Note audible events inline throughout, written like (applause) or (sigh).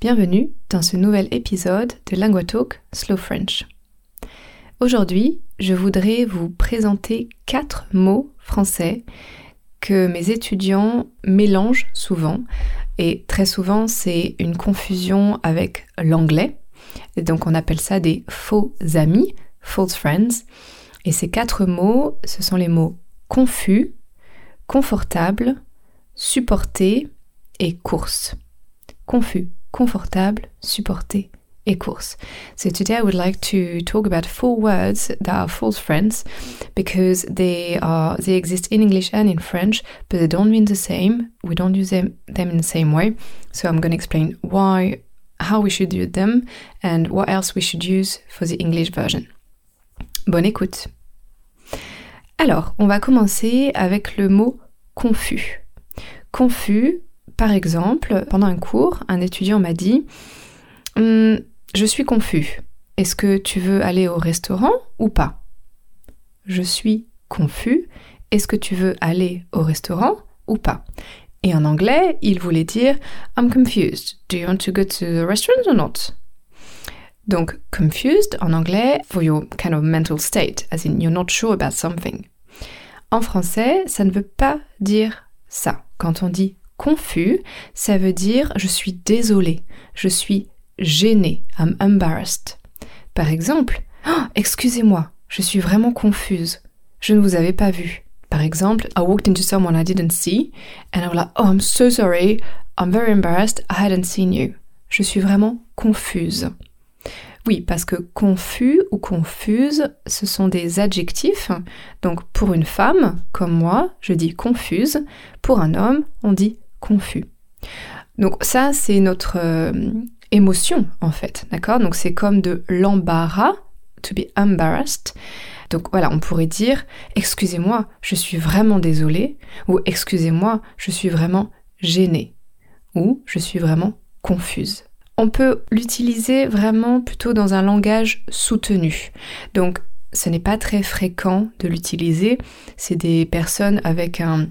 Bienvenue dans ce nouvel épisode de Lingua Talk Slow French. Aujourd'hui, je voudrais vous présenter quatre mots français que mes étudiants mélangent souvent. Et très souvent, c'est une confusion avec l'anglais. Donc, on appelle ça des faux amis, false friends. Et ces quatre mots, ce sont les mots confus, confortable, supporter et course. Confus, confortable, supporter et course. So today I would like to talk about four words that are false friends because they are they exist in English and in French, but they don't mean the same. We don't use them, them in the same way. So I'm going to explain why how we should use them and what else we should use for the English version. Bonne écoute. Alors, on va commencer avec le mot confus. Confus, par exemple, pendant un cours, un étudiant m'a dit hum, je suis confus. Est-ce que tu veux aller au restaurant ou pas? Je suis confus. Est-ce que tu veux aller au restaurant ou pas? Et en anglais, il voulait dire I'm confused. Do you want to go to the restaurant or not? Donc, confused en anglais for your kind of mental state, as in you're not sure about something. En français, ça ne veut pas dire ça. Quand on dit confus, ça veut dire je suis désolé, je suis gênée, I'm embarrassed. Par exemple, oh, excusez-moi, je suis vraiment confuse. Je ne vous avais pas vu. Par exemple, I walked into someone I didn't see and I was like, oh, I'm so sorry, I'm very embarrassed, I hadn't seen you. Je suis vraiment confuse. Oui, parce que confus ou confuse, ce sont des adjectifs. Donc pour une femme, comme moi, je dis confuse. Pour un homme, on dit confus. Donc ça, c'est notre euh, émotion en fait, d'accord? Donc c'est comme de l'embarras, to be embarrassed. Donc voilà, on pourrait dire excusez-moi, je suis vraiment désolée ou excusez-moi, je suis vraiment gênée ou je suis vraiment confuse. On peut l'utiliser vraiment plutôt dans un langage soutenu. Donc ce n'est pas très fréquent de l'utiliser, c'est des personnes avec un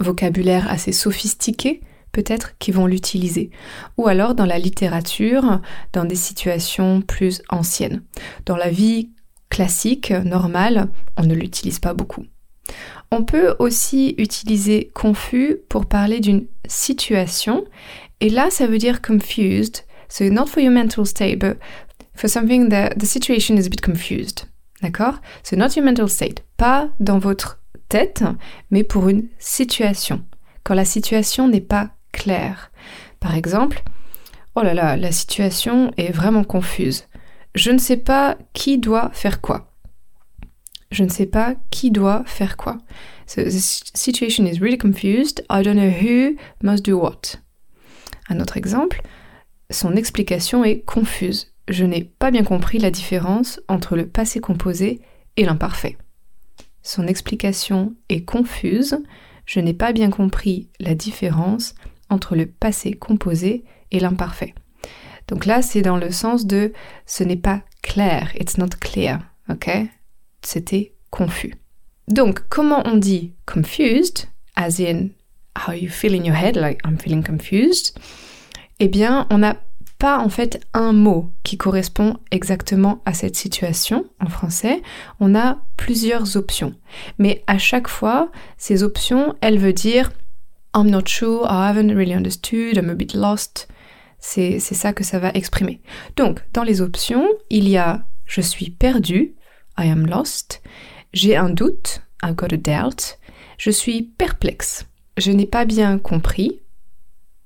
vocabulaire assez sophistiqué peut-être qui vont l'utiliser. Ou alors dans la littérature, dans des situations plus anciennes. Dans la vie classique, normale, on ne l'utilise pas beaucoup. On peut aussi utiliser confus pour parler d'une situation, et là ça veut dire confused, so not for your mental state, but for something that the situation is a bit confused. D'accord? So not your mental state, pas dans votre tête, mais pour une situation. Quand la situation n'est pas claire. Par exemple, oh là là, la situation est vraiment confuse. Je ne sais pas qui doit faire quoi. Je ne sais pas qui doit faire quoi. The situation is really confused. I don't know who must do what. Un autre exemple, son explication est confuse. Je n'ai pas bien compris la différence entre le passé composé et l'imparfait. Son explication est confuse. Je n'ai pas bien compris la différence entre le passé composé et l'imparfait. Donc là, c'est dans le sens de ce n'est pas clair, it's not clear, ok? C'était confus. Donc, comment on dit confused, as in how you feel in your head, like I'm feeling confused? Eh bien, on n'a pas en fait un mot qui correspond exactement à cette situation en français. On a plusieurs options. Mais à chaque fois, ces options, elles veulent dire I'm not sure, I haven't really understood, I'm a bit lost. C'est ça que ça va exprimer. Donc, dans les options, il y a je suis perdu, I am lost. J'ai un doute, I've got a doubt. Je suis perplexe, je n'ai pas bien compris.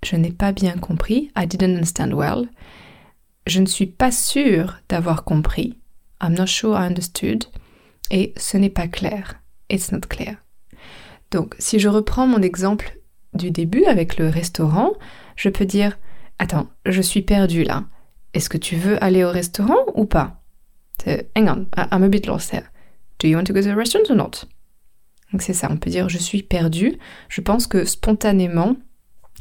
Je n'ai pas bien compris, I didn't understand well. Je ne suis pas sûre d'avoir compris, I'm not sure I understood. Et ce n'est pas clair, it's not clear. Donc, si je reprends mon exemple du début avec le restaurant, je peux dire Attends, je suis perdu là. est-ce que tu veux aller au restaurant ou pas? Hang on, I'm a bit lost here. Do you want to go to the restaurant or not? Donc c'est ça, on peut dire je suis perdu. Je pense que spontanément,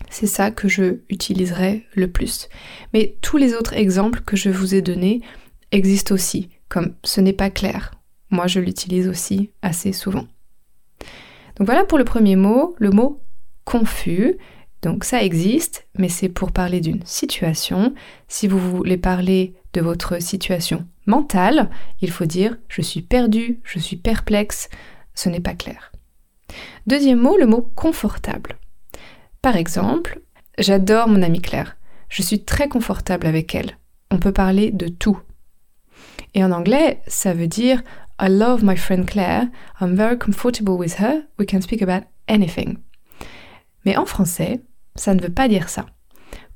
c'est ça que je utiliserai le plus. Mais tous les autres exemples que je vous ai donnés existent aussi, comme ce n'est pas clair. Moi, je l'utilise aussi assez souvent. Donc voilà pour le premier mot, le mot confus. Donc ça existe, mais c'est pour parler d'une situation. Si vous voulez parler de votre situation mentale, il faut dire je suis perdu, je suis perplexe, ce n'est pas clair. Deuxième mot, le mot confortable. Par exemple, j'adore mon amie Claire. Je suis très confortable avec elle. On peut parler de tout. Et en anglais, ça veut dire I love my friend Claire. I'm very comfortable with her. We can speak about anything. Mais en français, ça ne veut pas dire ça.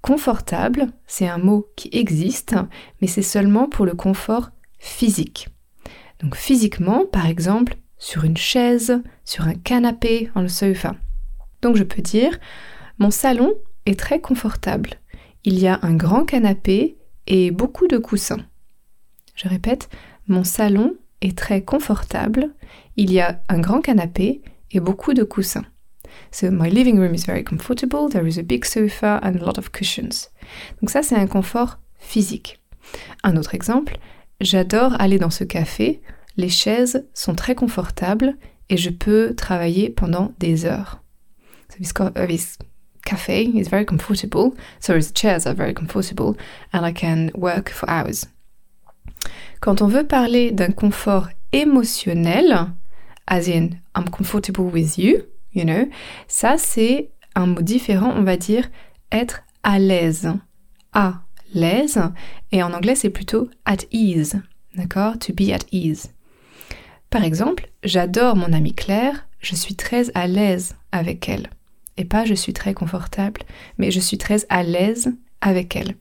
Confortable, c'est un mot qui existe, mais c'est seulement pour le confort physique. Donc physiquement, par exemple, sur une chaise, sur un canapé, en le sofa. Donc je peux dire, mon salon est très confortable. Il y a un grand canapé et beaucoup de coussins. Je répète, mon salon est très confortable. Il y a un grand canapé et beaucoup de coussins. So my living room is very comfortable. There is a big sofa and a lot of cushions. Donc ça, c'est un confort physique. Un autre exemple, j'adore aller dans ce café. Les chaises sont très confortables et je peux travailler pendant des heures. Café is very comfortable. So the chairs are very comfortable and I can work for hours. Quand on veut parler d'un confort émotionnel, as in I'm comfortable with you, you know, ça c'est un mot différent, on va dire être à l'aise. À l'aise. Et en anglais c'est plutôt at ease. D'accord? To be at ease. Par exemple, j'adore mon amie Claire, je suis très à l'aise avec elle. Et pas je suis très confortable, mais je suis très à l'aise avec elle.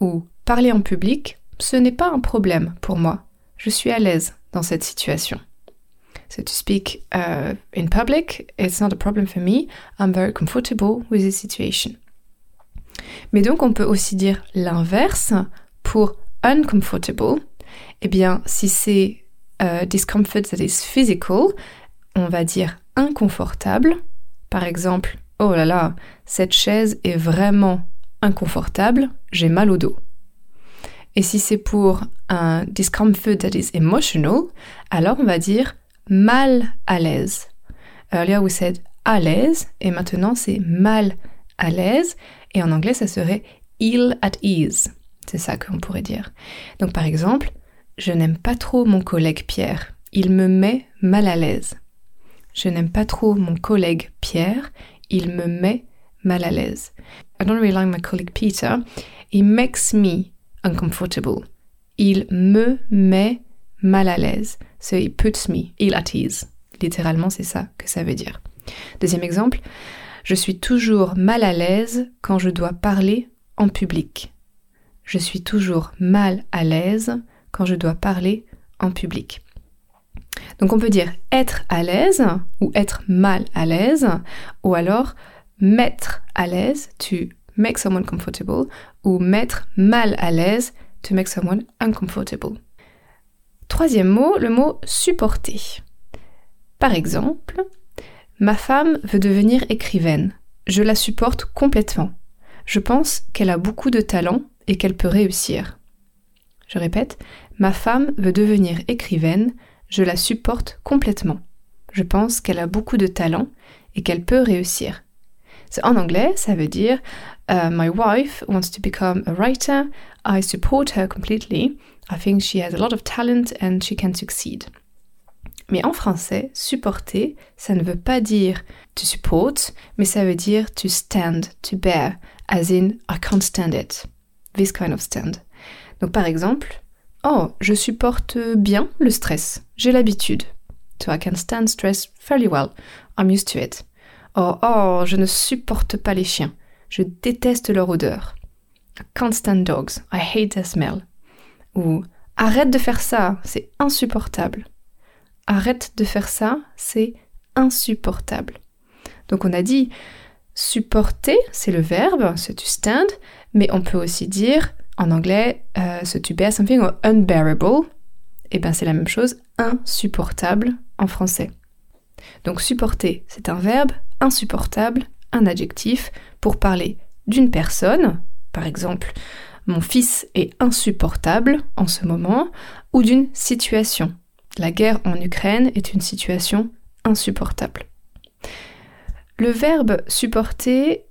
Ou parler en public, ce n'est pas un problème pour moi. Je suis à l'aise dans cette situation. So to speak uh, in public, it's not a problem for me. I'm very comfortable with the situation. Mais donc on peut aussi dire l'inverse pour uncomfortable. Eh bien, si c'est uh, discomfort that is physical, on va dire inconfortable. Par exemple, oh là là, cette chaise est vraiment inconfortable, j'ai mal au dos. Et si c'est pour un discomfort that is emotional, alors on va dire mal à l'aise. Earlier we said à l'aise et maintenant c'est mal à l'aise et en anglais ça serait ill at ease. C'est ça qu'on pourrait dire. Donc par exemple, je n'aime pas trop mon collègue Pierre. Il me met mal à l'aise. Je n'aime pas trop mon collègue Pierre. Il me met mal à l'aise. I don't really like my colleague Peter. He makes me uncomfortable. Il me met mal à l'aise. So he puts me ill at ease. Littéralement, c'est ça que ça veut dire. Deuxième exemple, je suis toujours mal à l'aise quand je dois parler en public. Je suis toujours mal à l'aise quand je dois parler en public. Donc on peut dire être à l'aise ou être mal à l'aise ou alors mettre à l'aise, tu make someone comfortable ou mettre mal à l'aise to make someone uncomfortable. Troisième mot, le mot supporter. Par exemple, ma femme veut devenir écrivaine. Je la supporte complètement. Je pense qu'elle a beaucoup de talent et qu'elle peut réussir. Je répète, ma femme veut devenir écrivaine. Je la supporte complètement. Je pense qu'elle a beaucoup de talent et qu'elle peut réussir. en anglais, ça veut dire Uh, my wife wants to become a writer. I support her completely. I think she has a lot of talent and she can succeed. Mais en français, supporter, ça ne veut pas dire to support, mais ça veut dire to stand, to bear, as in I can't stand it. This kind of stand. Donc par exemple, oh, je supporte bien le stress. J'ai l'habitude. So I can stand stress fairly well. I'm used to it. Oh, oh, je ne supporte pas les chiens. Je déteste leur odeur. I can't stand dogs. I hate their smell. Ou arrête de faire ça, c'est insupportable. Arrête de faire ça, c'est insupportable. Donc on a dit supporter, c'est le verbe, c'est to stand, mais on peut aussi dire En anglais, euh, bear something or unbearable, eh ben c'est la même chose, insupportable en français. Donc supporter, c'est un verbe, insupportable, un adjectif pour parler d'une personne, par exemple, mon fils est insupportable en ce moment, ou d'une situation. La guerre en Ukraine est une situation insupportable. Le verbe supporter,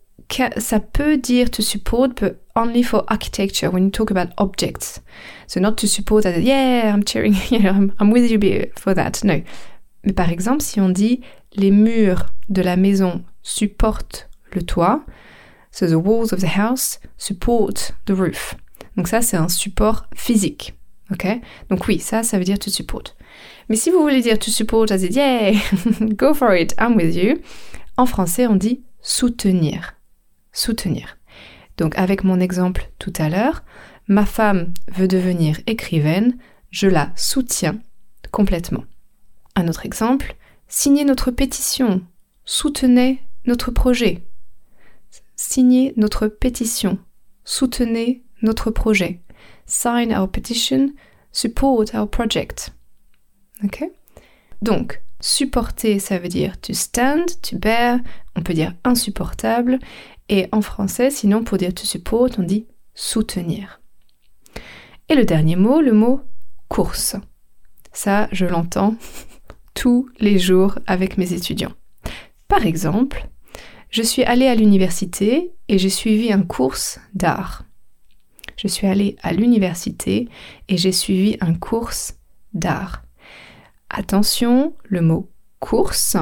ça peut dire to support, but only for architecture when you talk about objects. So not to support as yeah, I'm cheering, (laughs) I'm, I'm with you for that. No. Mais par exemple, si on dit les murs de la maison supportent le toit, so the walls of the house support the roof. Donc ça, c'est un support physique. Ok? Donc oui, ça, ça veut dire to support. Mais si vous voulez dire to support as it, yeah, (laughs) go for it, I'm with you. En français, on dit soutenir. Soutenir. Donc avec mon exemple tout à l'heure, ma femme veut devenir écrivaine, je la soutiens complètement. Un autre exemple, signez notre pétition, soutenez notre projet. Signez notre pétition, soutenez notre projet. Sign our petition, support our project. Ok? Donc, supporter, ça veut dire to stand, to bear, on peut dire insupportable, et en français, sinon pour dire to support, on dit soutenir. Et le dernier mot, le mot course. Ça, je l'entends (laughs) tous les jours avec mes étudiants. Par exemple, je suis allée à l'université et j'ai suivi un cours d'art. Je suis allée à l'université et j'ai suivi un cours d'art. Attention, le mot course,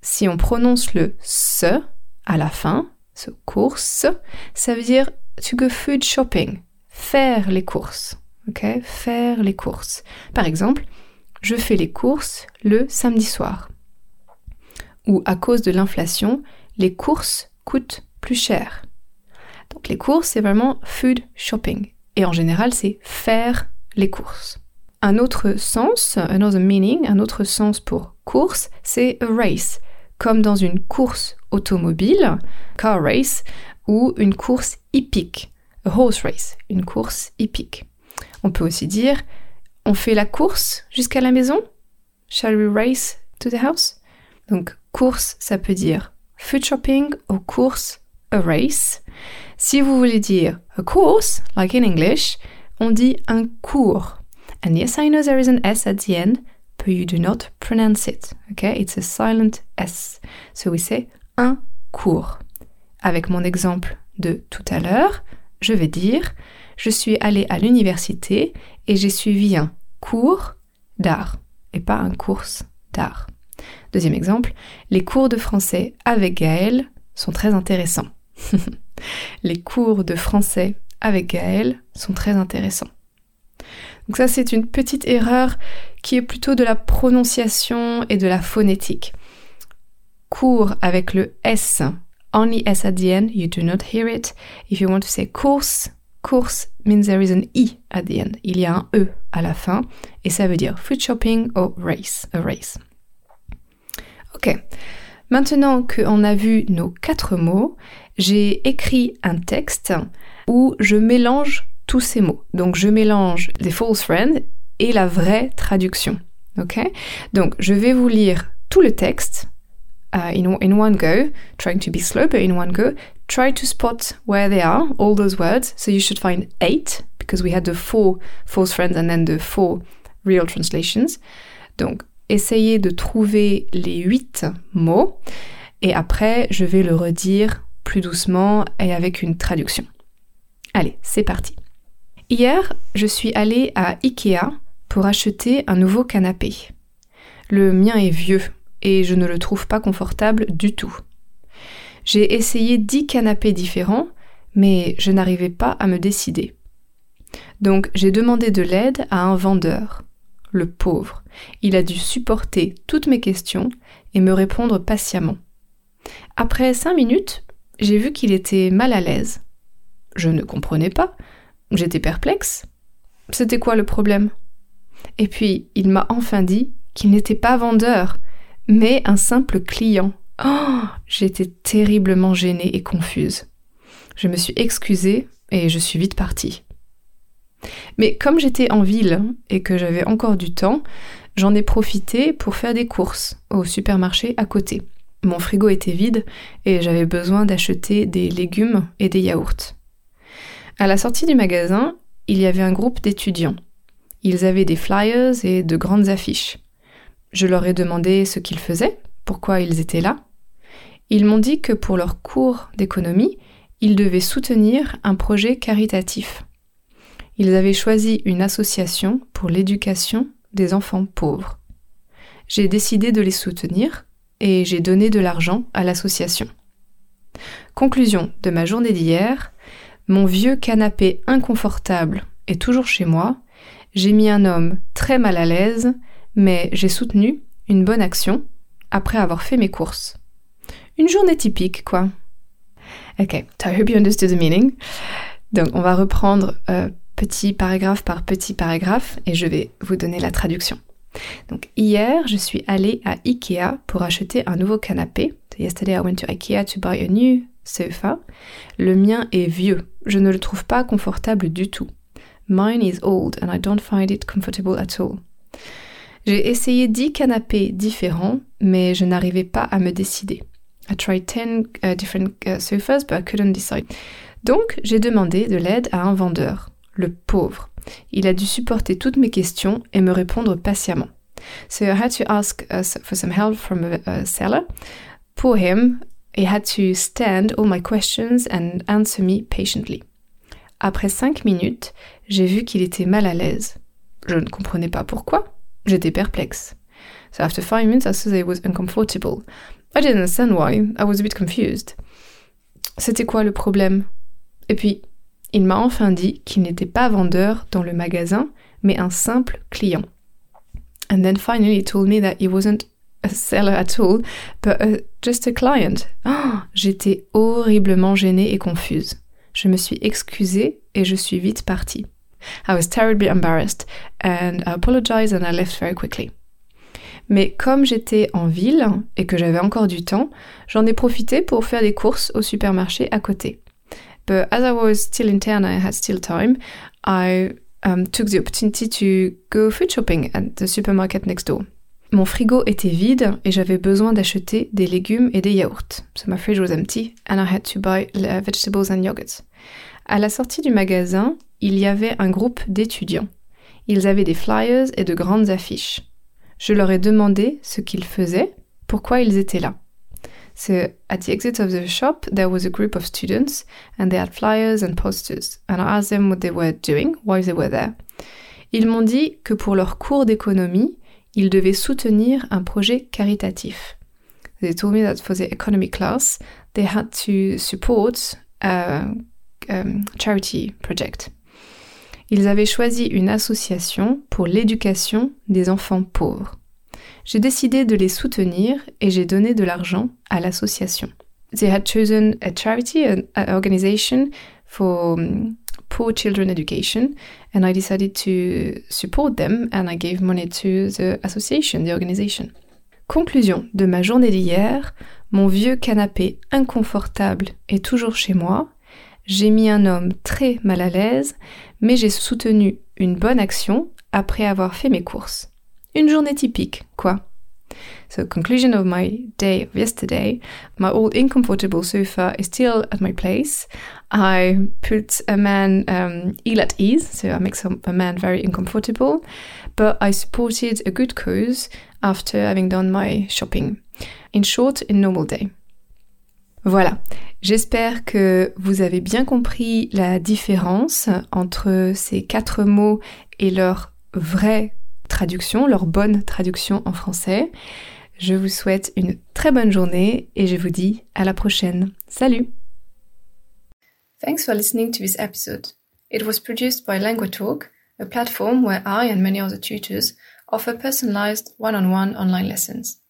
si on prononce le se à la fin, ce course, ça veut dire to go food shopping, faire les courses. Ok, faire les courses. Par exemple, je fais les courses le samedi soir. Ou à cause de l'inflation, les courses coûtent plus cher. Donc les courses, c'est vraiment food shopping. Et en général, c'est faire les courses. Un autre sens, another meaning, un autre sens pour course, c'est a race, comme dans une course automobile, car race, ou une course hippique, a horse race, une course hippique. On peut aussi dire on fait la course jusqu'à la maison? Shall we race to the house? Donc course, ça peut dire food shopping ou course, a race. Si vous voulez dire a course, like in English, on dit un cours. And yes, I know there is an S at the end, but you do not pronounce it. Okay? It's a silent S. So we say un cours. Avec mon exemple de tout à l'heure, je vais dire je suis allée à l'université et j'ai suivi un cours d'art et pas un cours d'art. Deuxième exemple, les cours de français avec Gaël sont très intéressants. (laughs) les cours de français avec Gaël sont très intéressants. Donc ça, c'est une petite erreur qui est plutôt de la prononciation et de la phonétique. Cours avec le S, only S at the end, you do not hear it. If you want to say course, course means there is an E at the end. Il y a un E à la fin et ça veut dire food shopping ou race, a race. Ok. Maintenant qu'on a vu nos quatre mots, j'ai écrit un texte où je mélange tous ces mots. Donc je mélange les false friends et la vraie traduction. Ok? Donc je vais vous lire tout le texte uh, in, in one go, trying to be slow, but in one go. Try to spot where they are, all those words. So you should find eight, because we had the four false friends and then the four real translations. Donc essayez de trouver les huit mots et après je vais le redire plus doucement et avec une traduction. Allez, c'est parti. Hier, je suis allée à Ikea pour acheter un nouveau canapé. Le mien est vieux et je ne le trouve pas confortable du tout. J'ai essayé dix canapés différents, mais je n'arrivais pas à me décider. Donc j'ai demandé de l'aide à un vendeur. Le pauvre, il a dû supporter toutes mes questions et me répondre patiemment. Après cinq minutes, j'ai vu qu'il était mal à l'aise. Je ne comprenais pas, J'étais perplexe. C'était quoi le problème? Et puis, il m'a enfin dit qu'il n'était pas vendeur, mais un simple client. Oh J'étais terriblement gênée et confuse. Je me suis excusée et je suis vite partie. Mais comme j'étais en ville et que j'avais encore du temps, j'en ai profité pour faire des courses au supermarché à côté. Mon frigo était vide et j'avais besoin d'acheter des légumes et des yaourts. À la sortie du magasin, il y avait un groupe d'étudiants. Ils avaient des flyers et de grandes affiches. Je leur ai demandé ce qu'ils faisaient, pourquoi ils étaient là. Ils m'ont dit que pour leur cours d'économie, ils devaient soutenir un projet caritatif. Ils avaient choisi une association pour l'éducation des enfants pauvres. J'ai décidé de les soutenir et j'ai donné de l'argent à l'association. Conclusion de ma journée d'hier, mon vieux canapé inconfortable est toujours chez moi, j'ai mis un homme très mal à l'aise, mais j'ai soutenu une bonne action après avoir fait mes courses. Une journée typique, quoi. Ok, I hope you understood the meaning. Donc, on va reprendre euh, petit paragraphe par petit paragraphe et je vais vous donner la traduction. Donc, hier, je suis allée à Ikea pour acheter un nouveau canapé. yesterday, I went to Ikea to buy a new sofa. Le mien est vieux. Je ne le trouve pas confortable du tout. Mine is old and I don't find it comfortable at all. J'ai essayé dix canapés différents, mais je n'arrivais pas à me décider. I tried 10 uh, different uh, sofas, but I couldn't decide. Donc, j'ai demandé de l'aide à un vendeur, le pauvre. Il a dû supporter toutes mes questions et me répondre patiemment. So I had to ask uh, for some help from a, a seller. For him, he had to stand all my questions and answer me patiently. Après cinq minutes, j'ai vu qu'il était mal à l'aise. Je ne comprenais pas pourquoi. J'étais perplexe. So after five minutes, I saw that he was uncomfortable. I didn't understand why. I was a bit confused. C'était quoi le problème? Et puis, il m'a enfin dit qu'il n'était pas vendeur dans le magasin, mais un simple client. And then finally he told me that he wasn't seller at all, but uh, just a client. Oh, J'étais horriblement gênée et confuse. Je me suis excusée et je suis vite partie. I was terribly embarrassed and I apologized and I left very quickly. Mais comme j'étais en ville et que j'avais encore du temps, j'en ai profité pour faire des courses au supermarché à côté. But as I was still in town, I had still time. I um, took the opportunity to go food shopping at the supermarket next door. Mon frigo était vide et j'avais besoin d'acheter des légumes et des yaourts. So my fridge was empty and I had to buy vegetables and yogurts. À la sortie du magasin, il y avait un groupe d'étudiants. Ils avaient des flyers et de grandes affiches. Je leur ai demandé ce qu'ils faisaient, pourquoi ils étaient là. So at the exit of the shop, there was a group of students and they had flyers and posters. And I asked them what they were doing, why they were there. Ils m'ont dit que pour leur cours d'économie, ils devaient soutenir un projet caritatif. They told me that for the economy class, they had to support a, a charity project. Ils avaient choisi une association pour l'éducation des enfants pauvres. J'ai décidé de les soutenir et j'ai donné de l'argent à l'association. They had chosen a charity, an organization for um, poor children education, and I decided to support them and I gave money to the association, the organization. Conclusion de ma journée d'hier, mon vieux canapé inconfortable est toujours chez moi j'ai mis un homme très mal à l'aise, mais j'ai soutenu une bonne action après avoir fait mes courses. Une journée typique, quoi. So, conclusion of my day of yesterday, my old uncomfortable sofa is still at my place. I put a man um, ill at ease, so I make some, a man very uncomfortable, but I supported a good cause after having done my shopping. In short, a normal day. Voilà, j'espère que vous avez bien compris la différence entre ces quatre mots et leur vraie traduction, leur bonne traduction en français. Je vous souhaite une très bonne journée et je vous dis à la prochaine. Salut Thanks for listening to this episode. It was produced by LanguaTalk, a platform where I and many other tutors offer personalized one-on-one online lessons.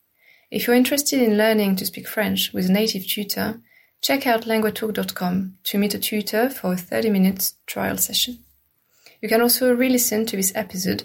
If you're interested in learning to speak French with a native tutor, check out languatalk.com to meet a tutor for a 30 minute trial session. You can also re-listen to this episode